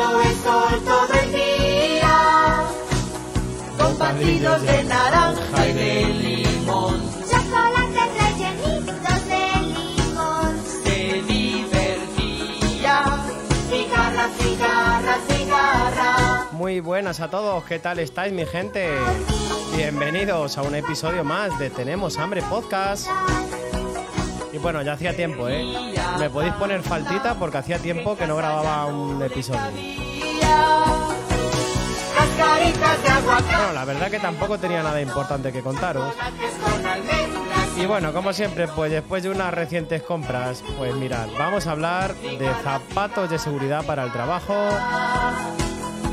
Tomando el sol todo el día. Con batidos de naranja y de limón. Chocolates rellenitos de limón. Se divertía. Cigarra, cigarra, cigarra. Muy buenas a todos, ¿qué tal estáis mi gente? Bienvenidos a un episodio más de Tenemos Hambre Podcast. Bueno, ya hacía tiempo, ¿eh? Me podéis poner faltita porque hacía tiempo que no grababa un episodio. Bueno, la verdad que tampoco tenía nada importante que contaros. Y bueno, como siempre, pues después de unas recientes compras, pues mirad, vamos a hablar de zapatos de seguridad para el trabajo.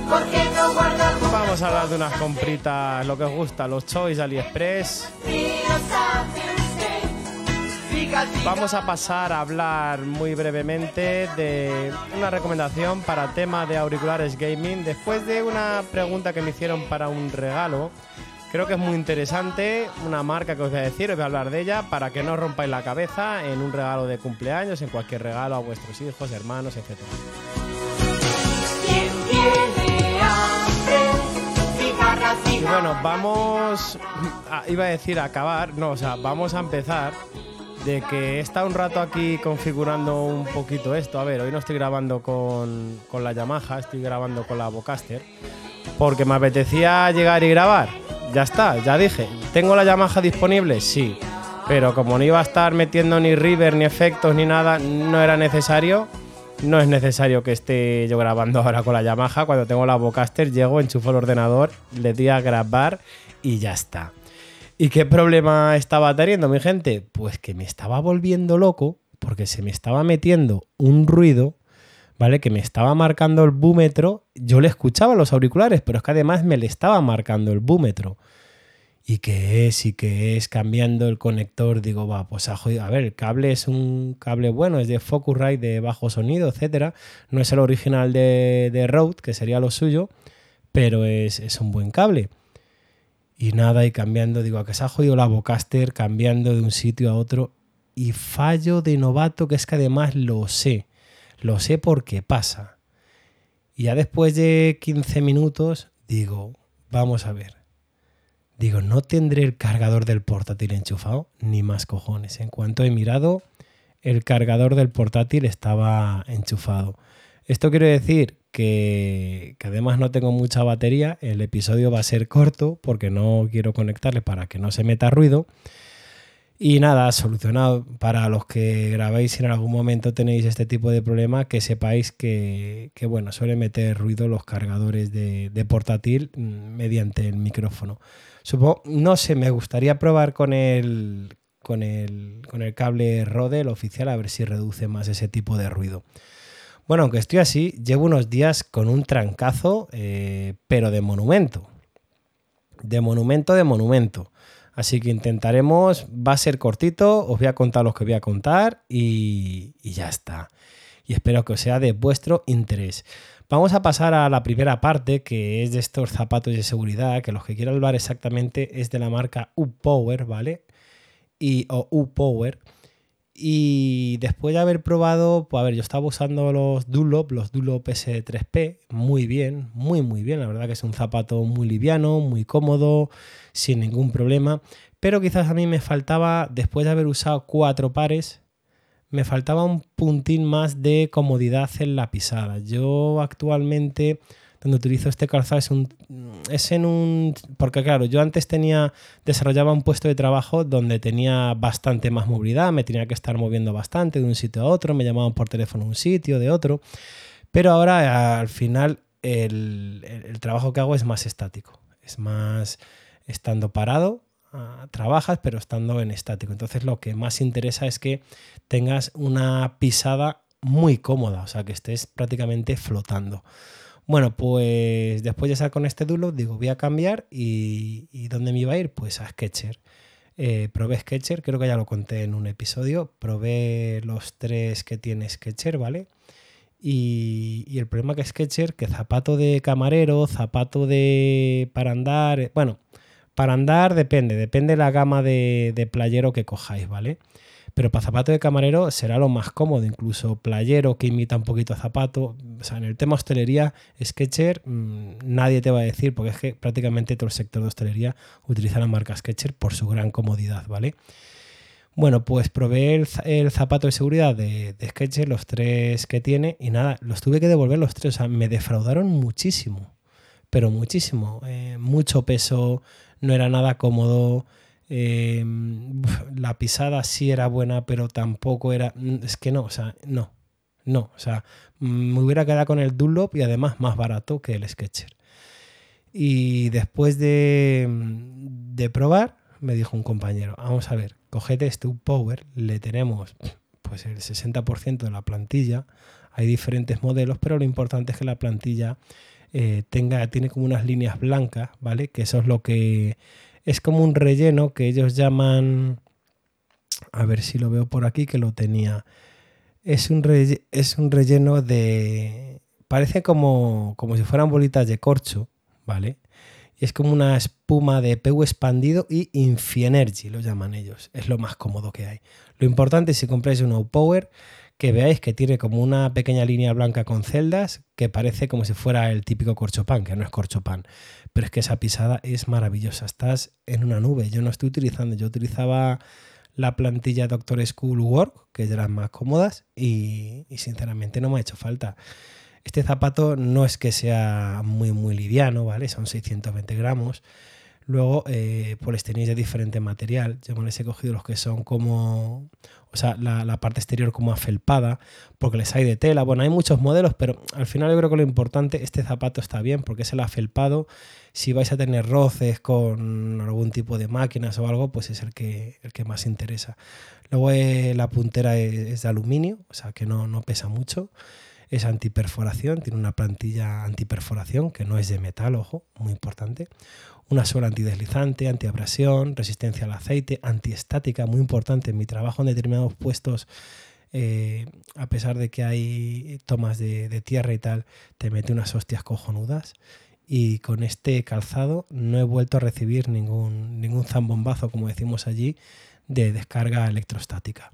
¿Por qué no guardar Vamos a hablar de unas compritas, lo que os gusta, los Choice AliExpress. Vamos a pasar a hablar muy brevemente de una recomendación para tema de auriculares gaming. Después de una pregunta que me hicieron para un regalo, creo que es muy interesante. Una marca que os voy a decir, os voy a hablar de ella para que no os rompáis la cabeza en un regalo de cumpleaños, en cualquier regalo a vuestros hijos, hermanos, etc. Y bueno, vamos. a- iba a decir acabar, no, o sea, vamos a empezar de que he un rato aquí configurando un poquito esto. A ver, hoy no estoy grabando con, con la Yamaha, estoy grabando con la Vocaster. Porque me apetecía llegar y grabar. Ya está, ya dije. ¿Tengo la Yamaha disponible? Sí. Pero como no iba a estar metiendo ni river, ni efectos, ni nada, no era necesario. No es necesario que esté yo grabando ahora con la Yamaha. Cuando tengo la Vocaster, llego, enchufo el ordenador, le di a grabar y ya está. ¿Y qué problema estaba teniendo, mi gente? Pues que me estaba volviendo loco porque se me estaba metiendo un ruido, ¿vale? Que me estaba marcando el búmetro. Yo le escuchaba los auriculares, pero es que además me le estaba marcando el búmetro. ¿Y qué es? ¿Y qué es? Cambiando el conector, digo, va, pues a, jodido. a ver, el cable es un cable bueno, es de Focusrite de bajo sonido, etcétera. No es el original de, de Rode, que sería lo suyo, pero es, es un buen cable. Y nada, y cambiando, digo, a que se ha jodido la Vocaster, cambiando de un sitio a otro. Y fallo de novato, que es que además lo sé. Lo sé porque pasa. Y ya después de 15 minutos, digo, vamos a ver. Digo, no tendré el cargador del portátil enchufado, ni más cojones. En cuanto he mirado, el cargador del portátil estaba enchufado. Esto quiere decir que, además no tengo mucha batería, el episodio va a ser corto porque no quiero conectarle para que no se meta ruido. Y nada, solucionado. Para los que grabéis si en algún momento tenéis este tipo de problema, que sepáis que, que, bueno, suele meter ruido los cargadores de, de portátil mm, mediante el micrófono. Supongo, no sé, me gustaría probar con el, con el, con el cable Rode, el oficial, a ver si reduce más ese tipo de ruido. Bueno, aunque estoy así, llevo unos días con un trancazo, eh, pero de monumento. De monumento, de monumento. Así que intentaremos, va a ser cortito, os voy a contar lo que voy a contar y, y ya está. Y espero que os sea de vuestro interés. Vamos a pasar a la primera parte, que es de estos zapatos de seguridad, que los que quiero hablar exactamente es de la marca U-Power, ¿vale? Y, o U-Power. Y después de haber probado, pues a ver, yo estaba usando los Dunlop, los Dunlop S3P, muy bien, muy muy bien, la verdad que es un zapato muy liviano, muy cómodo, sin ningún problema, pero quizás a mí me faltaba, después de haber usado cuatro pares, me faltaba un puntín más de comodidad en la pisada. Yo actualmente donde utilizo este calzado es, un, es en un... Porque claro, yo antes tenía, desarrollaba un puesto de trabajo donde tenía bastante más movilidad, me tenía que estar moviendo bastante de un sitio a otro, me llamaban por teléfono a un sitio, de otro, pero ahora al final el, trabajo que hago es más estático, es más estando parado a- trabajas, pero estando en estático. Entonces lo que más interesa es que tengas una pisada muy cómoda, o sea, que estés prácticamente flotando. Bueno, pues después de estar con este Dunlop, digo, voy a cambiar y, ¿dónde me iba a ir? Pues a Sketcher. Eh, probé Sketcher, creo que ya lo conté en un episodio. Probé los tres que tiene Sketcher, ¿vale? Y, el problema que Sketcher, que zapato de camarero, zapato de para andar, eh, bueno, para andar depende, depende de la gama de, de playero que cojáis, ¿vale? Pero para zapato de camarero será lo más cómodo, incluso playero que imita un poquito a zapato. O sea, en el tema hostelería, Sketcher, mmm, nadie te va a decir, porque es que prácticamente todo el sector de hostelería utiliza la marca Sketcher por su gran comodidad, ¿vale? Bueno, pues probé el, zapato de seguridad de, de Sketcher, los tres que tiene, y nada, los tuve que devolver los tres. O sea, me defraudaron muchísimo, pero muchísimo. Eh, mucho peso, no era nada cómodo. Eh, la pisada sí era buena, pero tampoco era. Es que no, o sea, no. No, o sea, me hubiera quedado con el Dunlop y además más barato que el Sketcher. Y después de, de probar, me dijo un compañero, vamos a ver, cogete este Power, le tenemos pues el 60% de la plantilla, hay diferentes modelos, pero lo importante es que la plantilla eh, tenga, tiene como unas líneas blancas, ¿vale? Que eso es lo que es como un relleno que ellos llaman, a ver si lo veo por aquí, que lo tenía, es un, es un relleno de, parece como, como si fueran bolitas de corcho, ¿vale? Y es como una espuma de PU expandido y Infienergy, lo llaman ellos. Es lo más cómodo que hay. Lo importante es si compráis un O-Power, que veáis que tiene como una pequeña línea blanca con celdas que parece como si fuera el típico corchopan, que no es corchopan. Pero es que esa pisada es maravillosa. Estás en una nube. Yo no estoy utilizando, yo utilizaba la plantilla Doctor School Work, que es de las más cómodas, y, y sinceramente no me ha hecho falta. Este zapato no es que sea muy, muy liviano, ¿vale? Son 620 gramos. Luego, eh, pues tenéis de diferente material. Yo me les he cogido los que son como, o sea, la, parte exterior como afelpada, porque les hay de tela. Bueno, hay muchos modelos, pero al final yo creo que lo importante, este zapato está bien, porque es el afelpado. Si vais a tener roces con algún tipo de máquinas o algo, pues es el que, el que más interesa. Luego eh, la puntera es, es, de aluminio, o sea que no, no pesa mucho es antiperforación, tiene una plantilla antiperforación que no es de metal, ojo, muy importante. Una suela antideslizante, antiabrasión, resistencia al aceite, antiestática, muy importante en mi trabajo en determinados puestos. Eh, a pesar de que hay tomas de, tierra y tal, te mete unas hostias cojonudas. Y con este calzado no he vuelto a recibir ningún, ningún zambombazo, como decimos allí, de descarga electrostática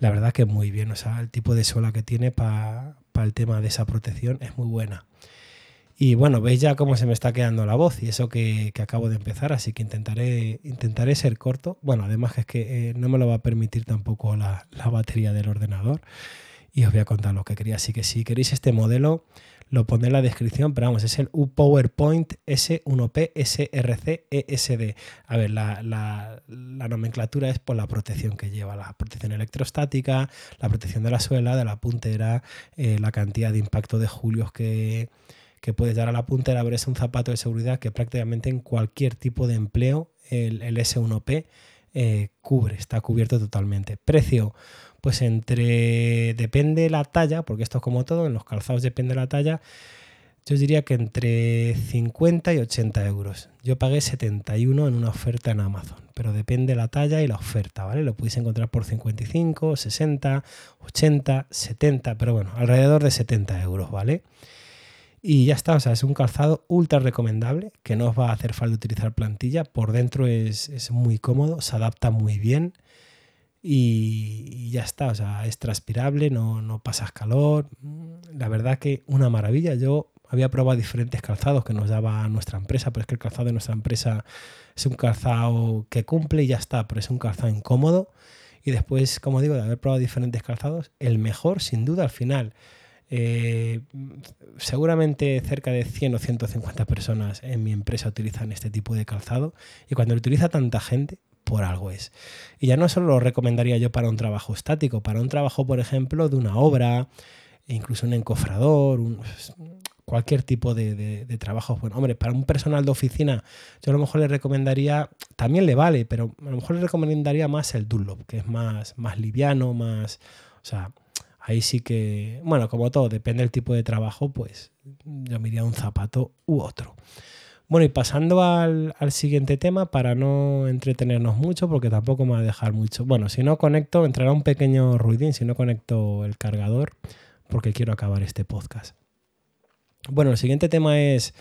la verdad que muy bien. O sea, el tipo de suela que tiene para pa el tema de esa protección es muy buena. Y bueno, veis ya cómo se me está quedando la voz y eso que, que acabo de empezar, así que intentaré, intentaré ser corto. Bueno, además es que eh, no me lo va a permitir tampoco la, la, batería del ordenador y os voy a contar lo que quería. Así que si queréis este modelo, lo pondré en la descripción, pero vamos, es el UPowerPoint S1P SRC ESD. A ver, la, la, la, nomenclatura es por la protección que lleva, la protección electrostática, la protección de la suela, de la puntera, eh, la cantidad de impacto de julios que, que puedes dar a la puntera. A ver, es un zapato de seguridad que prácticamente en cualquier tipo de empleo el, el S1P eh, cubre, está cubierto totalmente. Precio, pues entre, depende la talla, porque esto es como todo, en los calzados depende la talla, yo diría que entre 50 y 80 euros. Yo pagué 71 en una oferta en Amazon, pero depende la talla y la oferta, ¿vale? Lo podéis encontrar por 55, 60, 80, 70, pero bueno, alrededor de 70 euros, ¿vale? Y ya está, o sea, es un calzado ultra recomendable, que no os va a hacer falta utilizar plantilla, por dentro es, es muy cómodo, se adapta muy bien y, ya está, o sea, es transpirable, no, no pasas calor, la verdad que una maravilla, yo había probado diferentes calzados que nos daba nuestra empresa, pero es que el calzado de nuestra empresa es un calzado que cumple y ya está, pero es un calzado incómodo. Y después, como digo, de haber probado diferentes calzados, el mejor, sin duda, al final. Eh, seguramente cerca de 100 o 150 personas en mi empresa utilizan este tipo de calzado y cuando lo utiliza tanta gente, por algo es. Y ya no solo lo recomendaría yo para un trabajo estático, para un trabajo, por ejemplo, de una obra, e incluso un encofrador, un, cualquier tipo de trabajo. Bueno, hombre, para un personal de oficina, yo a lo mejor le recomendaría, también le vale, pero a lo mejor le recomendaría más el Dunlop, que es más, más liviano, más. O sea, ahí sí que. Bueno, como todo, depende del tipo de trabajo, pues yo me iría un zapato u otro. Bueno, y pasando al, al, siguiente tema, para no entretenernos mucho, porque tampoco me va a dejar mucho. Bueno, si no conecto, entrará un pequeño ruidín si no conecto el cargador, porque quiero acabar este podcast. Bueno, el siguiente tema es.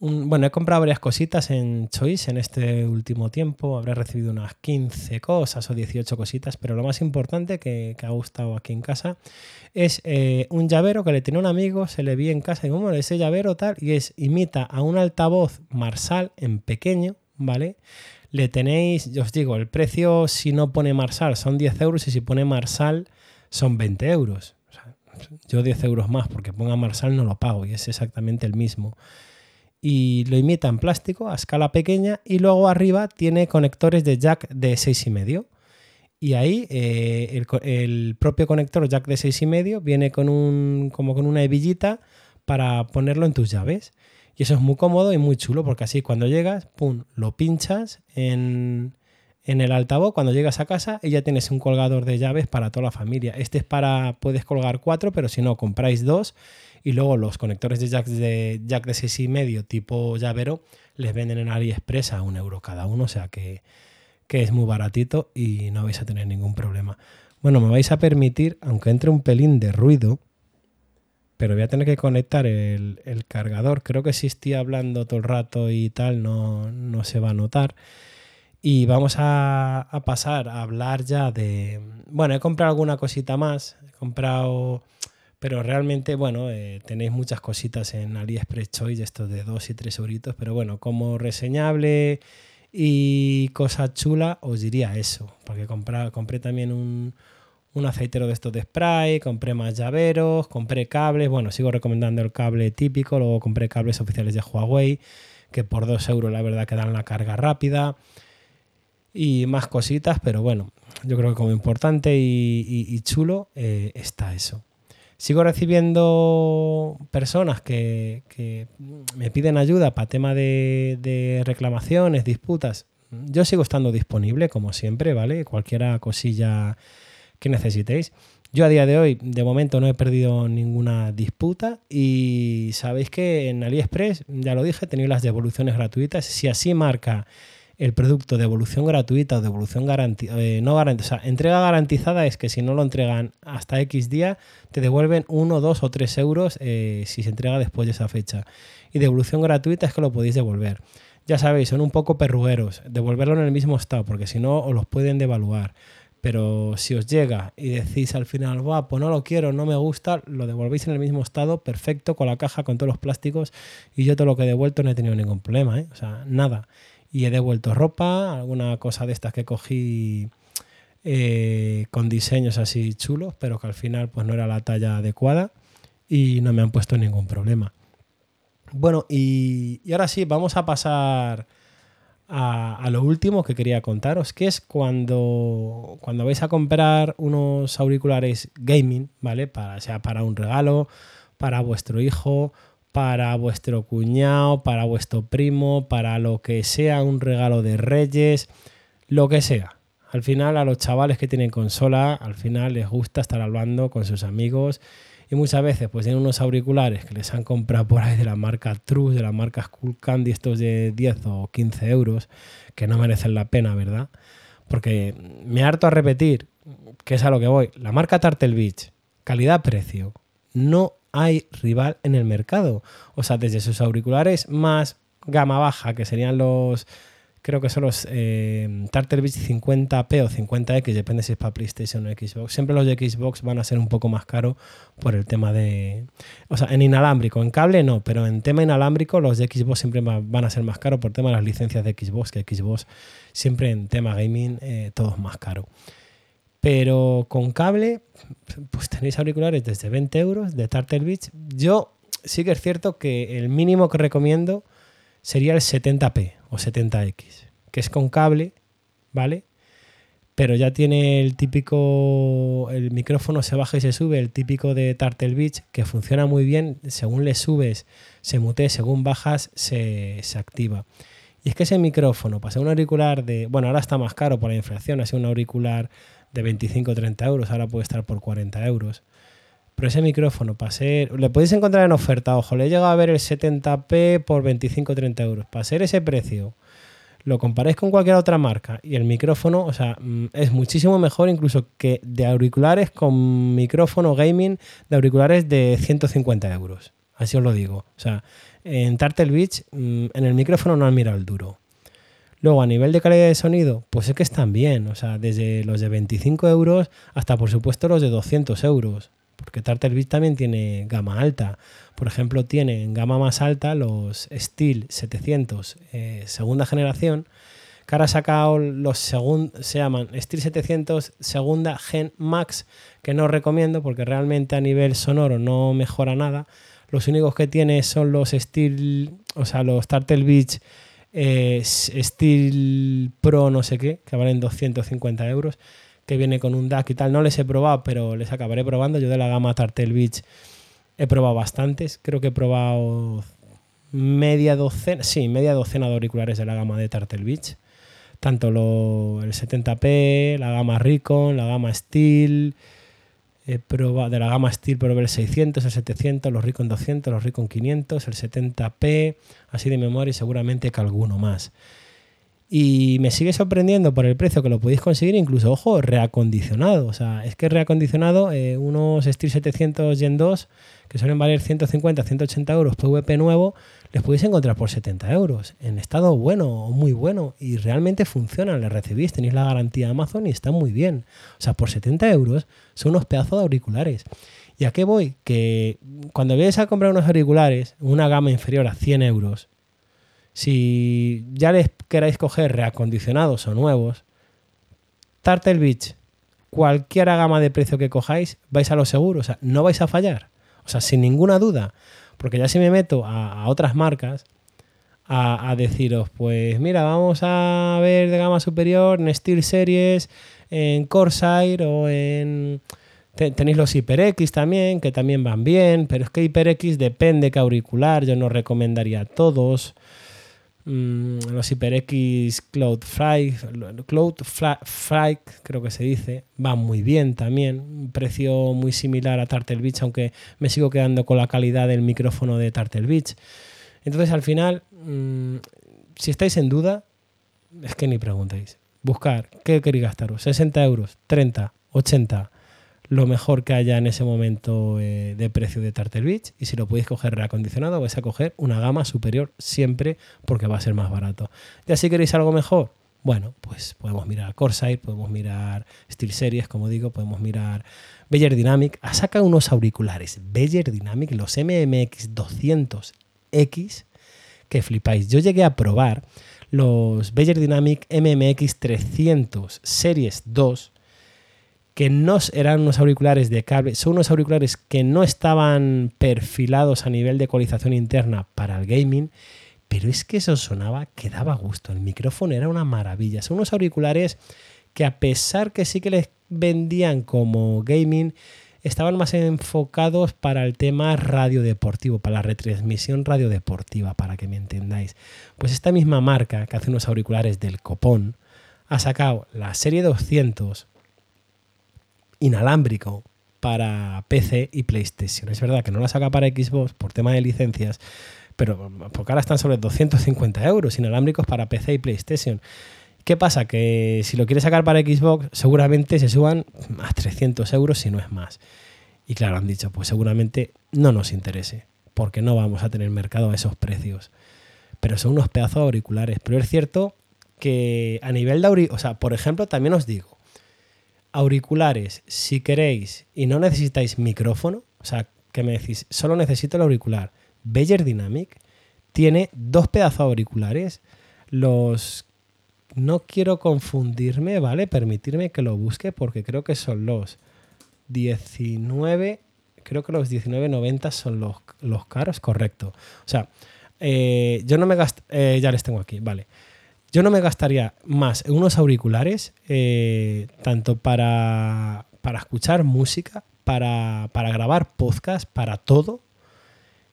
Un, bueno, he comprado varias cositas en Choice en este último tiempo. Habré recibido unas 15 cosas o 18 cositas, pero lo más importante que, ha gustado aquí en casa es eh, un llavero que le tenía un amigo, se le vi en casa y como ese llavero tal, y es imita a un altavoz Marsal en pequeño, ¿vale? Le tenéis, yo os digo, el precio si no pone Marsal son 10 euros y si pone Marsal son 20 euros. O sea, yo 10 euros más porque ponga Marsal no lo pago y es exactamente el mismo y lo imita en plástico a escala pequeña y luego arriba tiene conectores de jack de 6,5 y ahí eh, el, el, propio conector jack de 6,5 viene con un como con una hebillita para ponerlo en tus llaves. Y eso es muy cómodo y muy chulo porque así cuando llegas pum lo pinchas en, en el altavoz cuando llegas a casa y ya tienes un colgador de llaves para toda la familia este es para puedes colgar cuatro pero si no compráis dos y luego los conectores de jack de, jack de 6,5 tipo llavero les venden en AliExpress a un euro cada uno, o sea que, que, es muy baratito y no vais a tener ningún problema. Bueno, me vais a permitir, aunque entre un pelín de ruido, pero voy a tener que conectar el, el cargador. Creo que si estoy hablando todo el rato y tal, no, no se va a notar. Y vamos a, pasar a hablar ya de... Bueno, he comprado alguna cosita más. He comprado pero realmente, bueno, eh, tenéis muchas cositas en AliExpress Choice, estos de 2 y 3 euritos, pero bueno, como reseñable y cosa chula, os diría eso, porque compré, compré también un, un aceitero de estos de spray, compré más llaveros, compré cables, bueno, sigo recomendando el cable típico, luego compré cables oficiales de Huawei, que por 2 euros la verdad que dan la carga rápida y más cositas, pero bueno, yo creo que como importante y, chulo eh, está eso. Sigo recibiendo personas que, me piden ayuda para tema de, reclamaciones, disputas. Yo sigo estando disponible, como siempre, ¿vale? Cualquier cosilla que necesitéis. Yo a día de hoy, de momento, no he perdido ninguna disputa y sabéis que en AliExpress, ya lo dije, tenéis las devoluciones gratuitas. Si así marca el producto de devolución gratuita o devolución garantizada, eh, no garantizada, o sea, entrega garantizada es que si no lo entregan hasta X día, te devuelven 1, 2 o 3 euros eh, si se entrega después de esa fecha. Y devolución gratuita es que lo podéis devolver. Ya sabéis, son un poco perrugueros, devolverlo en el mismo estado, porque si no os los pueden devaluar. Pero si os llega y decís al final, Buah, pues no lo quiero, no me gusta, lo devolvéis en el mismo estado, perfecto, con la caja, con todos los plásticos, y yo todo lo que he devuelto no he tenido ningún problema, ¿eh? o sea, nada y he devuelto ropa, alguna cosa de estas que cogí eh, con diseños así chulos, pero que al final pues no era la talla adecuada y no me han puesto ningún problema. Bueno, y, y ahora sí, vamos a pasar a, a, lo último que quería contaros, que es cuando, cuando vais a comprar unos auriculares gaming, ¿vale? Para, sea para un regalo, para vuestro hijo para vuestro cuñado, para vuestro primo, para lo que sea, un regalo de reyes, lo que sea. Al final a los chavales que tienen consola, al final les gusta estar hablando con sus amigos y muchas veces pues tienen unos auriculares que les han comprado por ahí de la marca True, de la marca Skull Candy, estos de 10 o 15 euros, que no merecen la pena, ¿verdad? Porque me harto a repetir, que es a lo que voy, la marca Turtle Beach, calidad-precio, no hay rival en el mercado. O sea, desde sus auriculares más gama baja, que serían los, creo que son los eh, Tartar Beach 50p o 50x, depende si es para PlayStation o Xbox. Siempre los de Xbox van a ser un poco más caros por el tema de... O sea, en inalámbrico, en cable no, pero en tema inalámbrico los de Xbox siempre van a ser más caros por tema de las licencias de Xbox, que Xbox siempre en tema gaming eh, todo es más caro. Pero con cable, pues tenéis auriculares desde 20 euros de Turtle Beach. Yo sí que es cierto que el mínimo que recomiendo sería el 70p o 70x, que es con cable, ¿vale? pero ya tiene el típico, el micrófono se baja y se sube, el típico de Turtle Beach, que funciona muy bien, según le subes se mutea, según bajas se, se activa. Y es que ese micrófono, para un auricular de, bueno, ahora está más caro por la inflación, ha sido un auricular de 25 o 30 euros, ahora puede estar por 40 euros. Pero ese micrófono, para ser, le podéis encontrar en oferta, ojo, le he llegado a ver el 70p por 25 o 30 euros. Para ser ese precio, lo comparáis con cualquier otra marca y el micrófono, o sea, mm, es muchísimo mejor incluso que de auriculares con micrófono gaming de auriculares de 150 euros. Así os lo digo. O sea, en Turtle Beach, mm, en el micrófono no han mirado el duro. Luego, a nivel de calidad de sonido, pues es que están bien. O sea, desde los de 25 euros hasta, por supuesto, los de 200 euros. Porque Turtle Beach también tiene gama alta. Por ejemplo, tiene en gama más alta los Steel 700 eh, segunda generación, que ahora ha sacado los segun- se llaman Steel 700 segunda Gen Max, que no recomiendo porque realmente a nivel sonoro no mejora nada. Los únicos que tiene son los Steel, o sea, los Turtle Beach Steel Pro no sé qué, que valen 250 euros, que viene con un DAC y tal. No les he probado, pero les acabaré probando. Yo de la gama Turtle Beach he probado bastantes. Creo que he probado media docena, sí, media docena de auriculares de la gama de Turtle Beach. Tanto lo- el 70p, la gama Recon, la gama Steel, probado, de la gama Steel probé el 600, el 700, los Recon 200, los Recon 500, el 70p, así de memoria y seguramente que alguno más. Y me sigue sorprendiendo por el precio que lo podéis conseguir, incluso, ojo, reacondicionado. O sea, es que reacondicionado, eh, unos Steel 700 Gen 2, que suelen valer 150, 180 euros PVP nuevo, les podéis encontrar por 70 euros, en estado bueno o muy bueno, y realmente funcionan, les recibís, tenéis la garantía de Amazon y están muy bien. O sea, por 70 euros son unos pedazos de auriculares. ¿Y a qué voy? Que cuando vayáis a comprar unos auriculares, una gama inferior a 100 euros, si ya les queráis coger reacondicionados o nuevos, Turtle Beach, cualquier gama de precio que cojáis, vais a lo seguro, o sea, no vais a fallar. O sea, sin ninguna duda. Porque ya si me meto a, a otras marcas a, a deciros, pues mira, vamos a ver de gama superior en Steel Series, en Corsair o en... te- Tenéis los HyperX también, que también van bien, pero es que HyperX depende que auricular, yo no recomendaría todos. Mm, los HyperX Cloud Fry, Cloud Fly, Fly, creo que se dice, van muy bien también. Un precio muy similar a Turtle Beach, aunque me sigo quedando con la calidad del micrófono de Turtle Beach. Entonces, al final, mm, si estáis en duda, es que ni preguntéis. Buscar, ¿qué queréis gastaros? ¿60 euros? ¿30? ¿80? Lo mejor que haya en ese momento eh, de precio de Turtle Beach. Y si lo podéis coger reacondicionado, vais a coger una gama superior siempre porque va a ser más barato. Ya si queréis algo mejor, bueno, pues podemos mirar Corsair, podemos mirar Steel Series, como digo, podemos mirar Beyer Dynamic. Ha sacado unos auriculares Beyer Dynamic, los MMX 200X, que flipáis. Yo llegué a probar los Beyer Dynamic MMX 300 Series 2 que no eran unos auriculares de cable, son unos auriculares que no estaban perfilados a nivel de ecualización interna para el gaming, pero es que eso sonaba que daba gusto. El micrófono era una maravilla. Son unos auriculares que a pesar que sí que les vendían como gaming, estaban más enfocados para el tema radiodeportivo, para la retransmisión radiodeportiva, para que me entendáis. Pues esta misma marca que hace unos auriculares del copón ha sacado la serie 200 inalámbrico para PC y PlayStation. Es verdad que no la saca para Xbox por tema de licencias, pero porque ahora están sobre 250 euros inalámbricos para PC y PlayStation. ¿Qué pasa? Que si lo quieres sacar para Xbox, seguramente se suban a 300 euros si no es más. Y claro, han dicho, pues seguramente no nos interese, porque no vamos a tener mercado a esos precios. Pero son unos pedazos auriculares. Pero es cierto que a nivel de auriculares, o sea, por ejemplo, también os digo, auriculares, si queréis y no necesitáis micrófono, o sea, que me decís, solo necesito el auricular, Beyer Dynamic tiene dos pedazos auriculares, los... No quiero confundirme, ¿vale? Permitirme que lo busque porque creo que son los 19, creo que los 19.90 son los, los caros, correcto. O sea, eh, yo no me gasto, eh, ya les tengo aquí, vale. Yo no me gastaría más en unos auriculares, eh, tanto para, para escuchar música, para, para grabar podcast, para todo,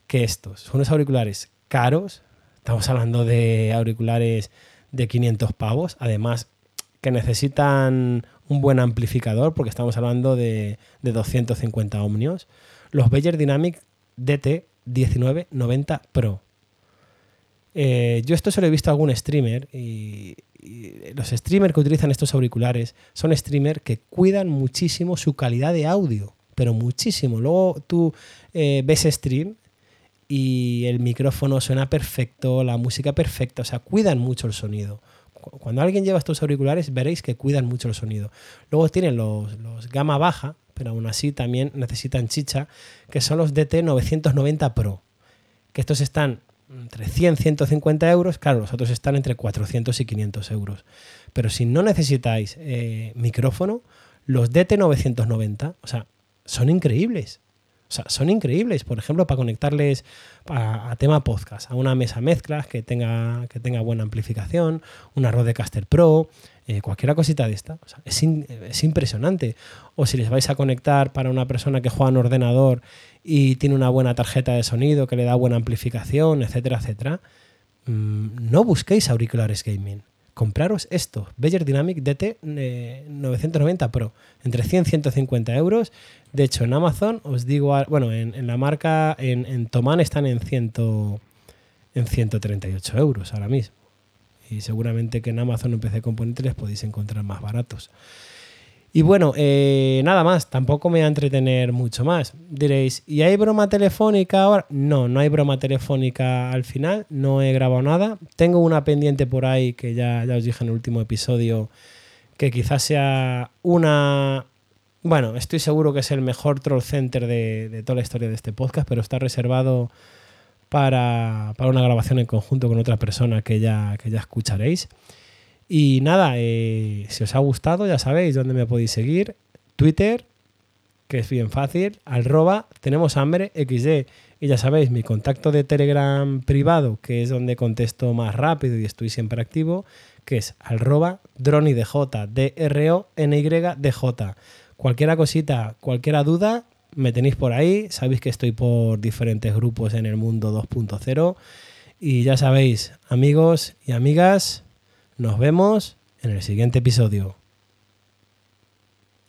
que estos. Son unos auriculares caros, estamos hablando de auriculares de 500 pavos, además que necesitan un buen amplificador, porque estamos hablando de, de 250 ohmios. Los Beyer Dynamic DT 1990 Pro. Eh, yo esto se lo he visto a algún streamer y, los streamers que utilizan estos auriculares son streamers que cuidan muchísimo su calidad de audio, pero muchísimo. Luego tú eh, ves stream y el micrófono suena perfecto, la música perfecta, o sea, cuidan mucho el sonido. Cu- Cuando alguien lleva estos auriculares veréis que cuidan mucho el sonido. Luego tienen los, los gama baja, pero aún así también necesitan chicha, que son los DT 990 Pro. Que estos están entre 100 150 euros, claro, los otros están entre 400 y 500 euros. Pero si no necesitáis eh, micrófono, los DT990, o sea, son increíbles. O sea, son increíbles. Por ejemplo, para conectarles a, a tema podcast, a una mesa mezclas que tenga, que tenga buena amplificación, una Rodecaster Pro, eh, cualquier cosita de esta. Es, impresionante. O si les vais a conectar para una persona que juega en ordenador y tiene una buena tarjeta de sonido que le da buena amplificación, etcétera, etcétera, mm, no busquéis auriculares gaming. Compraros estos, Beyer Dynamic DT eh, 990 Pro, entre 100 y 150 euros. De hecho, en Amazon os digo, bueno, en, la marca, en, en Toman están en, 100, en 138 euros ahora mismo. Y seguramente que en Amazon en PC Componentes les podéis encontrar más baratos. Y bueno, eh, nada más, tampoco me voy a entretener mucho más. Diréis, ¿y hay broma telefónica ahora? No, no hay broma telefónica al final, no he grabado nada. Tengo una pendiente por ahí que ya, ya os dije en el último episodio, que quizás sea una... Bueno, estoy seguro que es el mejor troll center de, de toda la historia de este podcast, pero está reservado para, para una grabación en conjunto con otra persona que ya, que ya escucharéis. Y nada, eh, si os ha gustado, ya sabéis dónde me podéis seguir. Twitter, que es bien fácil, arroba tenemos hambre XD. Y ya sabéis, mi contacto de Telegram privado, que es donde contesto más rápido y estoy siempre activo, que es arroba dronidj, D-R-O-N-Y-D-J. Cosita, cualquiera duda, me tenéis por ahí. Sabéis que estoy por diferentes grupos en el mundo 2.0. Y ya sabéis, amigos y amigas, nos vemos en el siguiente episodio.